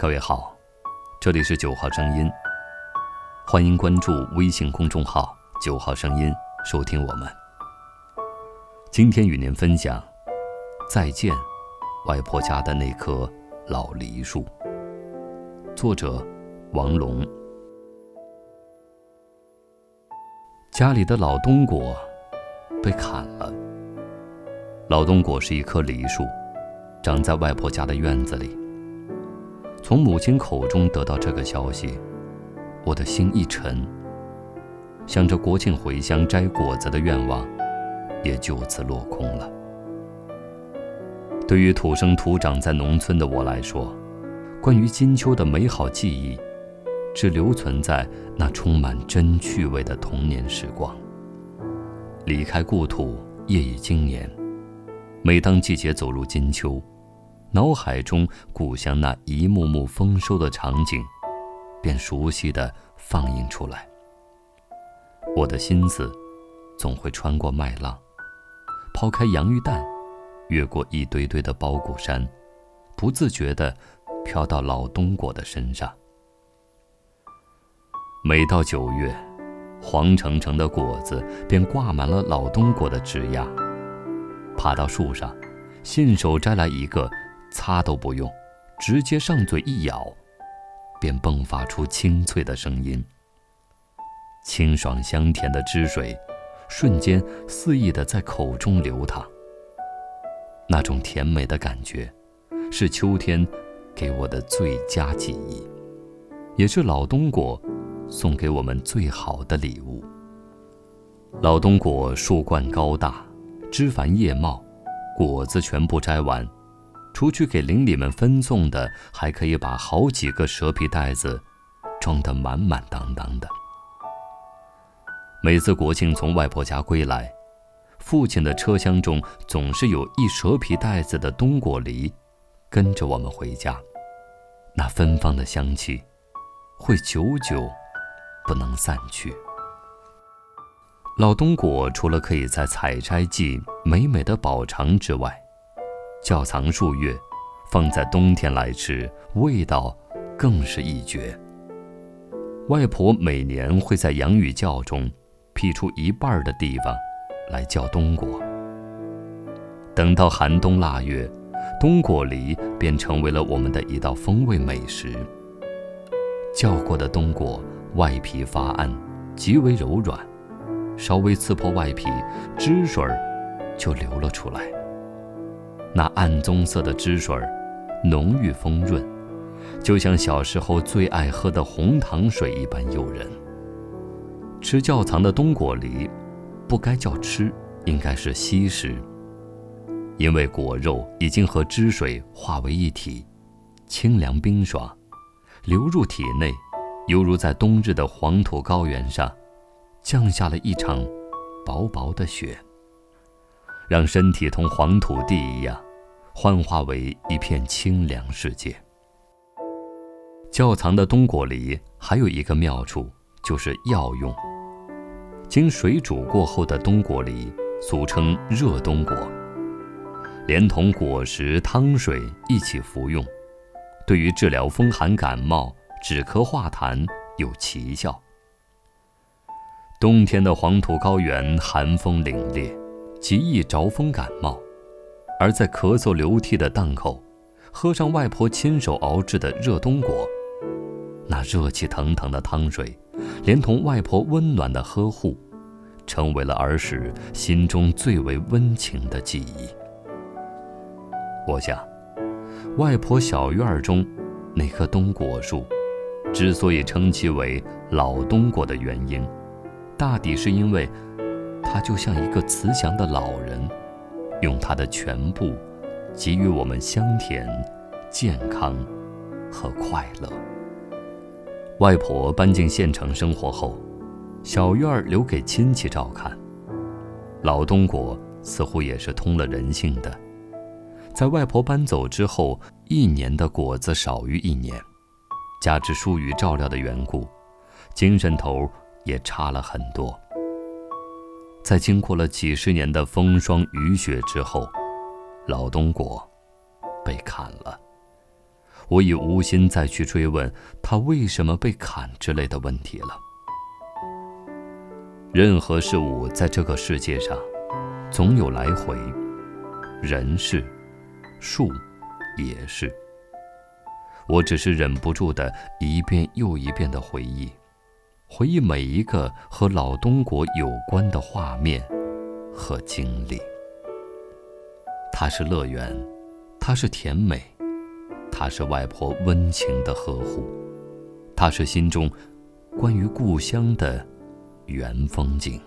各位好，这里是九号声音，欢迎关注微信公众号“九号声音”，收听我们。今天与您分享：再见，外婆家的那棵老梨树。作者：王龙。家里的老冬果被砍了。老冬果是一棵梨树，长在外婆家的院子里。从母亲口中得到这个消息，我的心一沉。想着国庆回乡摘果子的愿望，也就此落空了。对于土生土长在农村的我来说，关于金秋的美好记忆，只留存在那充满真趣味的童年时光。离开故土，夜已经年。每当季节走入金秋。脑海中故乡那一幕幕丰收的场景，便熟悉的放映出来。我的心思总会穿过麦浪，抛开洋芋蛋，越过一堆堆的包谷山，不自觉地飘到老冬果的身上。每到九月，黄澄澄的果子便挂满了老冬果的枝桠。爬到树上，信手摘来一个。擦都不用，直接上嘴一咬，便迸发出清脆的声音。清爽香甜的汁水，瞬间肆意的在口中流淌。那种甜美的感觉，是秋天给我的最佳记忆，也是老冬果送给我们最好的礼物。老冬果树冠高大，枝繁叶茂，果子全部摘完。除去给邻里们分送的，还可以把好几个蛇皮袋子装得满满当当的。每次国庆从外婆家归来，父亲的车厢中总是有一蛇皮袋子的冬果梨，跟着我们回家。那芬芳的香气，会久久不能散去。老冬果除了可以在采摘季美美的饱尝之外，窖藏数月，放在冬天来吃，味道更是一绝。外婆每年会在洋芋窖中辟出一半的地方来窖冬果。等到寒冬腊月，冬果梨便成为了我们的一道风味美食。窖过的冬果外皮发暗，极为柔软，稍微刺破外皮，汁水儿就流了出来。那暗棕色的汁水儿，浓郁丰润，就像小时候最爱喝的红糖水一般诱人。吃窖藏的冬果梨，不该叫吃，应该是吸食，因为果肉已经和汁水化为一体，清凉冰爽，流入体内，犹如在冬日的黄土高原上，降下了一场薄薄的雪。让身体同黄土地一样，幻化为一片清凉世界。窖藏的冬果梨还有一个妙处，就是药用。经水煮过后的冬果梨，俗称热冬果，连同果实、汤水一起服用，对于治疗风寒感冒、止咳化痰有奇效。冬天的黄土高原寒风凛冽。极易着风感冒，而在咳嗽流涕的档口，喝上外婆亲手熬制的热冬果，那热气腾腾的汤水，连同外婆温暖的呵护，成为了儿时心中最为温情的记忆。我想，外婆小院中那棵冬果树，之所以称其为老冬果的原因，大抵是因为。他就像一个慈祥的老人，用他的全部，给予我们香甜、健康和快乐。外婆搬进县城生活后，小院儿留给亲戚照看。老冬果似乎也是通了人性的，在外婆搬走之后，一年的果子少于一年，加之疏于照料的缘故，精神头也差了很多。在经过了几十年的风霜雨雪之后，老冬果被砍了。我已无心再去追问他为什么被砍之类的问题了。任何事物在这个世界上，总有来回，人是，树也是。我只是忍不住的一遍又一遍的回忆，回忆每一个和老东国有关的画面和经历。它是乐园，它是甜美，它是外婆温情的呵护，它是心中关于故乡的原风景。